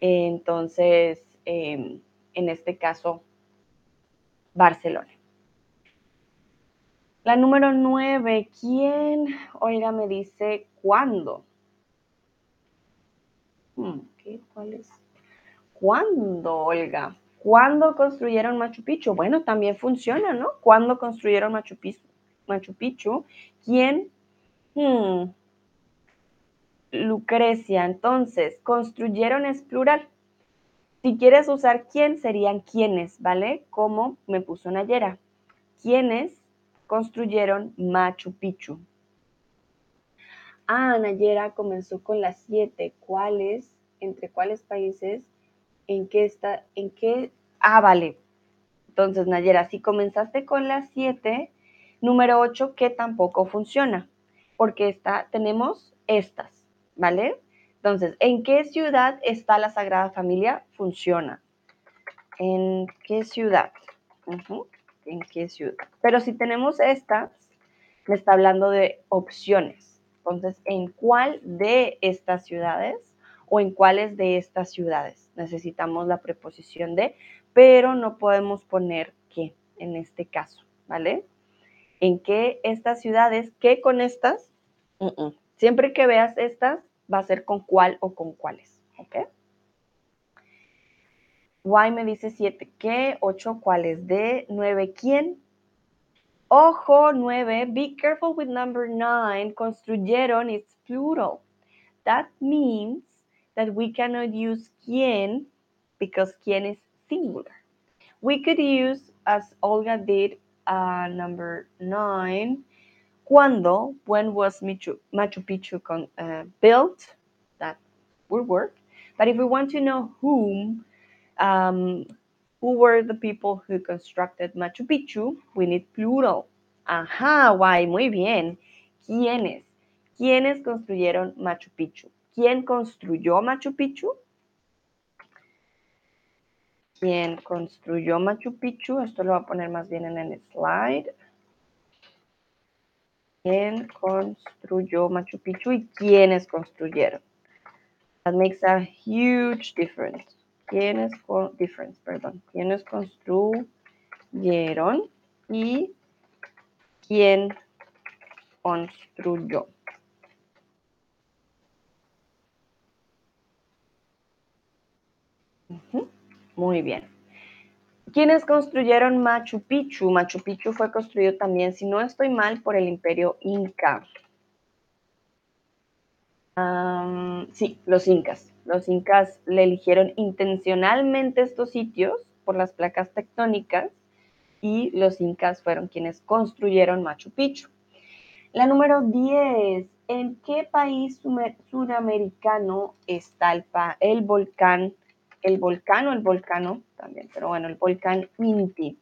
Entonces, em, en este caso, Barcelona. La número nueve, ¿quién? Oiga, me dice, ¿cuándo? Hmm, ¿Cuál es? ¿Cuándo, Olga? ¿Cuándo construyeron Machu Picchu? Bueno, también funciona, ¿no? ¿Cuándo construyeron Machu Picchu? Machu Picchu? ¿Quién? Hmm. Lucrecia, entonces, construyeron es plural. Si quieres usar quién, serían quiénes, ¿vale? Como me puso Nayera. ¿Quiénes construyeron Machu Picchu? Ah, Nayera comenzó con las siete. ¿Cuáles? ¿Entre cuáles países? en qué está, en qué, ah, vale. Entonces, Nayera, si comenzaste con las 7, número 8, que tampoco funciona, porque está, tenemos estas, ¿vale? Entonces, ¿en qué ciudad está la Sagrada Familia? Funciona. ¿En qué ciudad? ¿En qué ciudad? Pero si tenemos estas, me está hablando de opciones. Entonces, ¿en cuál de estas ciudades o en cuáles de estas ciudades. Necesitamos la preposición de, pero no podemos poner qué en este caso, ¿vale? ¿En qué estas ciudades? ¿Qué con estas? Siempre que veas estas, va a ser con cuál o con cuáles, ¿ok? Y me dice 7, ¿qué? 8, ¿cuáles? De 9, ¿quién? Ojo, 9, be careful with number 9, construyeron, it's plural. That means that we cannot use quién because quién is singular. We could use, as Olga did, uh, number nine, cuando, when was Machu, Machu Picchu con, uh, built? That would work. But if we want to know whom, um, who were the people who constructed Machu Picchu, we need plural. Ajá, guay, muy bien. ¿Quiénes? ¿Quiénes construyeron Machu Picchu? ¿Quién construyó Machu Picchu? ¿Quién construyó Machu Picchu? Esto lo voy a poner más bien en el slide. ¿Quién construyó Machu Picchu y quiénes construyeron? That makes a huge difference. ¿Quiénes, difference. ¿Quiénes construyeron y quién construyó? Muy bien. ¿Quiénes construyeron Machu Picchu? Machu Picchu fue construido también, si no estoy mal, por el imperio Inca. sí, los incas. Los incas le eligieron intencionalmente estos sitios por las placas tectónicas y los incas fueron quienes construyeron Machu Picchu. La número 10. ¿En qué país sudamericano está el volcán el volcán o el volcano también, pero bueno, el volcán Inti.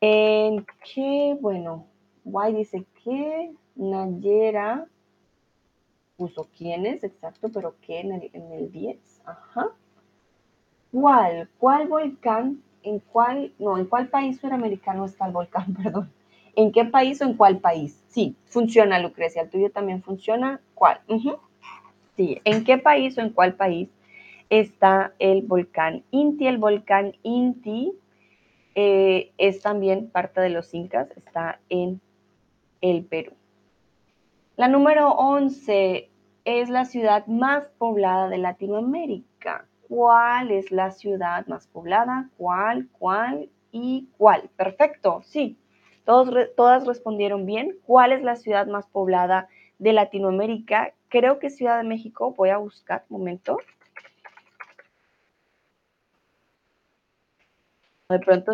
¿En qué? Bueno, Guay dice que Nayera puso quiénes, exacto, pero qué en el, en el 10. Ajá. ¿Cuál? ¿Cuál volcán? ¿En cuál? No, ¿en cuál país suramericano está el volcán? Perdón. ¿En qué país o en cuál país? Sí, funciona, Lucrecia. ¿El tuyo también funciona? ¿Cuál? Sí, ¿en qué país o en cuál país está el volcán Inti? El volcán Inti eh, es también parte de los incas, está en el Perú. La número 11 es la ciudad más poblada de Latinoamérica. ¿Cuál es la ciudad más poblada? ¿Cuál, cuál y cuál? Perfecto, sí. Todos, todas respondieron bien. ¿Cuál es la ciudad más poblada de Latinoamérica? Creo que Ciudad de México. Voy a buscar un momento. De pronto,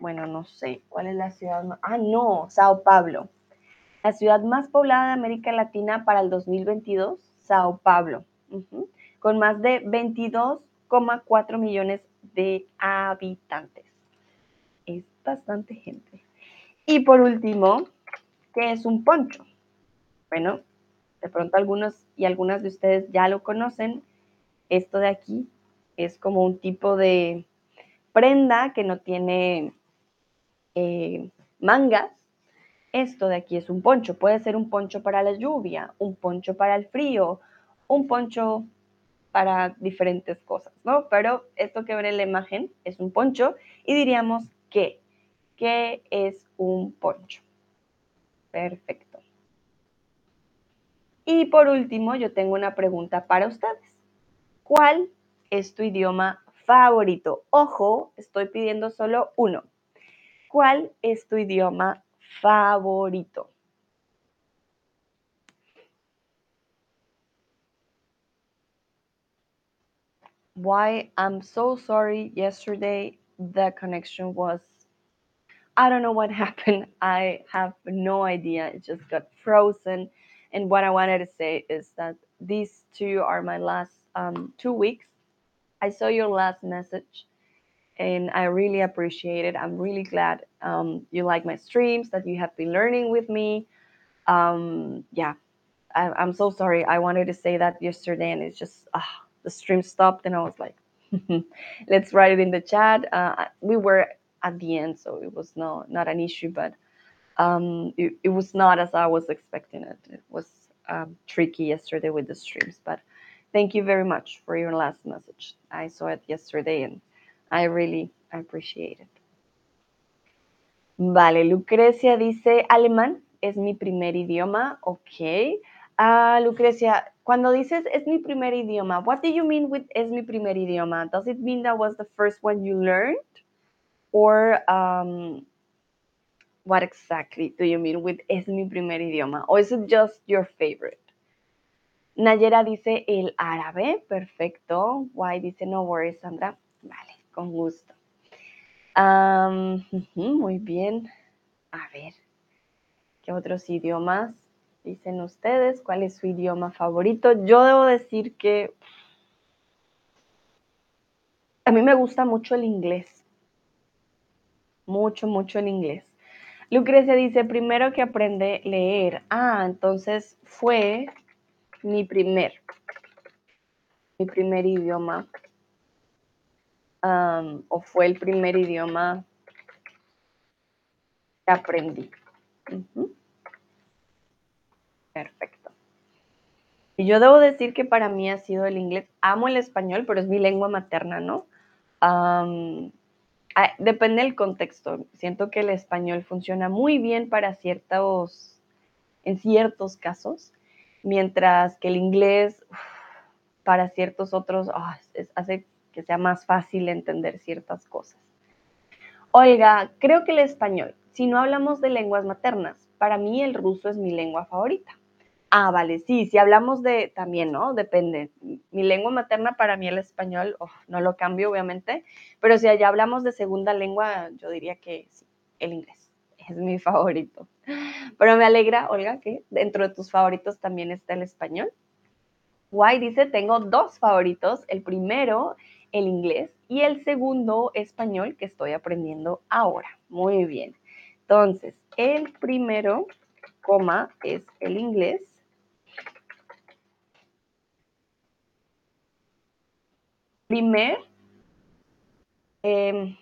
bueno, no sé. ¿Cuál es la ciudad más? Ah, no, Sao Paulo. La ciudad más poblada de América Latina para el 2022, Sao Paulo, con más de 22,4 millones de habitantes. Es bastante gente. Y por último, ¿qué es un poncho? Bueno, de pronto algunos y algunas de ustedes ya lo conocen. Esto de aquí es como un tipo de prenda que no tiene eh, mangas esto de aquí es un poncho. Puede ser un poncho para la lluvia, un poncho para el frío, un poncho para diferentes cosas, ¿no? Pero esto que ven en la imagen es un poncho y diríamos que, ¿qué es un poncho? Perfecto. Y por último, yo tengo una pregunta para ustedes. ¿Cuál es tu idioma favorito? Ojo, estoy pidiendo solo uno. ¿Cuál es tu idioma favorito. Why I'm so sorry yesterday the connection was I don't know what happened. I have no idea. It just got frozen. And what I wanted to say is that these two are my last um, two weeks. I saw your last message and I really appreciate it. I'm really glad um, you like my streams, that you have been learning with me. Um, yeah, I, am so sorry. I wanted to say that yesterday, and it's just uh, the stream stopped, and I was like, let's write it in the chat. Uh, we were at the end, so it was no not an issue, but um, it, it, was not as I was expecting it. It was um, tricky yesterday with the streams, but thank you very much for your last message. I saw it yesterday and I really appreciate it. Vale, Lucrecia dice, alemán es mi primer idioma, ok. Ah, Lucrecia, cuando dices es mi primer idioma, what do you mean with es mi primer idioma? Does it mean that was the first one you learned? Or um, what exactly do you mean with es mi primer idioma? Or is it just your favorite? Nayera dice el árabe, perfecto. Why dice no worries, Sandra. Vale con gusto. muy bien. A ver, ¿qué otros idiomas dicen ustedes? ¿Cuál es su idioma favorito? Yo debo decir que a mí me gusta mucho el inglés. Mucho, mucho el inglés. Lucrecia dice, primero que aprende leer. Ah, entonces fue mi primer, mi primer idioma o fue el primer idioma que aprendí. Perfecto. Y yo debo decir que para mí ha sido el inglés. Amo el español, pero es mi lengua materna, ¿no? depende del contexto. Siento que el español funciona muy bien para ciertos, en ciertos casos, mientras que el inglés, para ciertos otros, ah, hace que sea más fácil entender ciertas cosas. Olga, creo que el español, si no hablamos de lenguas maternas, para mí el ruso es mi lengua favorita. Ah, vale, sí, si hablamos de, también, ¿no? Depende. Mi lengua materna para mí el español, no lo cambio obviamente, pero si allá hablamos de segunda lengua, yo diría que sí, el inglés es mi favorito. Pero me alegra, Olga, que dentro de tus favoritos también está el español. Guay dice, tengo dos favoritos. El primero el inglés y el segundo español que estoy aprendiendo ahora. Muy bien. Entonces, el primero, coma, es el inglés. Primer, em,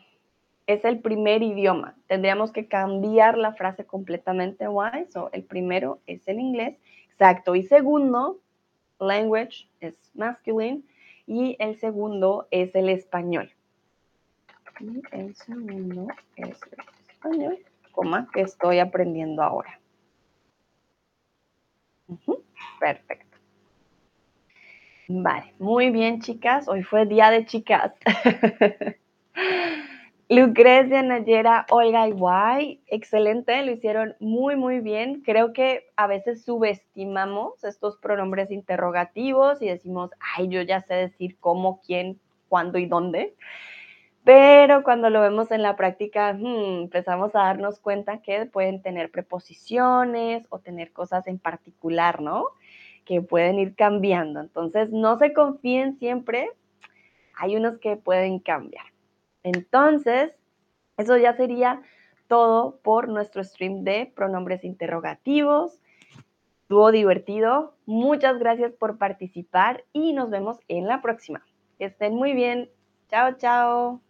es el primer idioma. Tendríamos que cambiar la frase completamente. Why? So, el primero es el inglés. Exacto. Y segundo, language es masculine. Y el segundo es el español. Y el segundo es el español, coma, que estoy aprendiendo ahora. Perfecto. Vale, muy bien, chicas. Hoy fue día de chicas. Lucrecia, Nayera, Olga y Guay, excelente, lo hicieron muy, muy bien. Creo que a veces subestimamos estos pronombres interrogativos y decimos, ay, yo ya sé decir cómo, quién, cuándo y dónde. Pero cuando lo vemos en la práctica, hmm, empezamos a darnos cuenta que pueden tener preposiciones o tener cosas en particular, ¿no? Que pueden ir cambiando. Entonces, no se confíen siempre. Hay unos que pueden cambiar. Entonces, eso ya sería todo por nuestro stream de pronombres interrogativos. Estuvo divertido. Muchas gracias por participar y nos vemos en la próxima. Que estén muy bien. Chao, chao.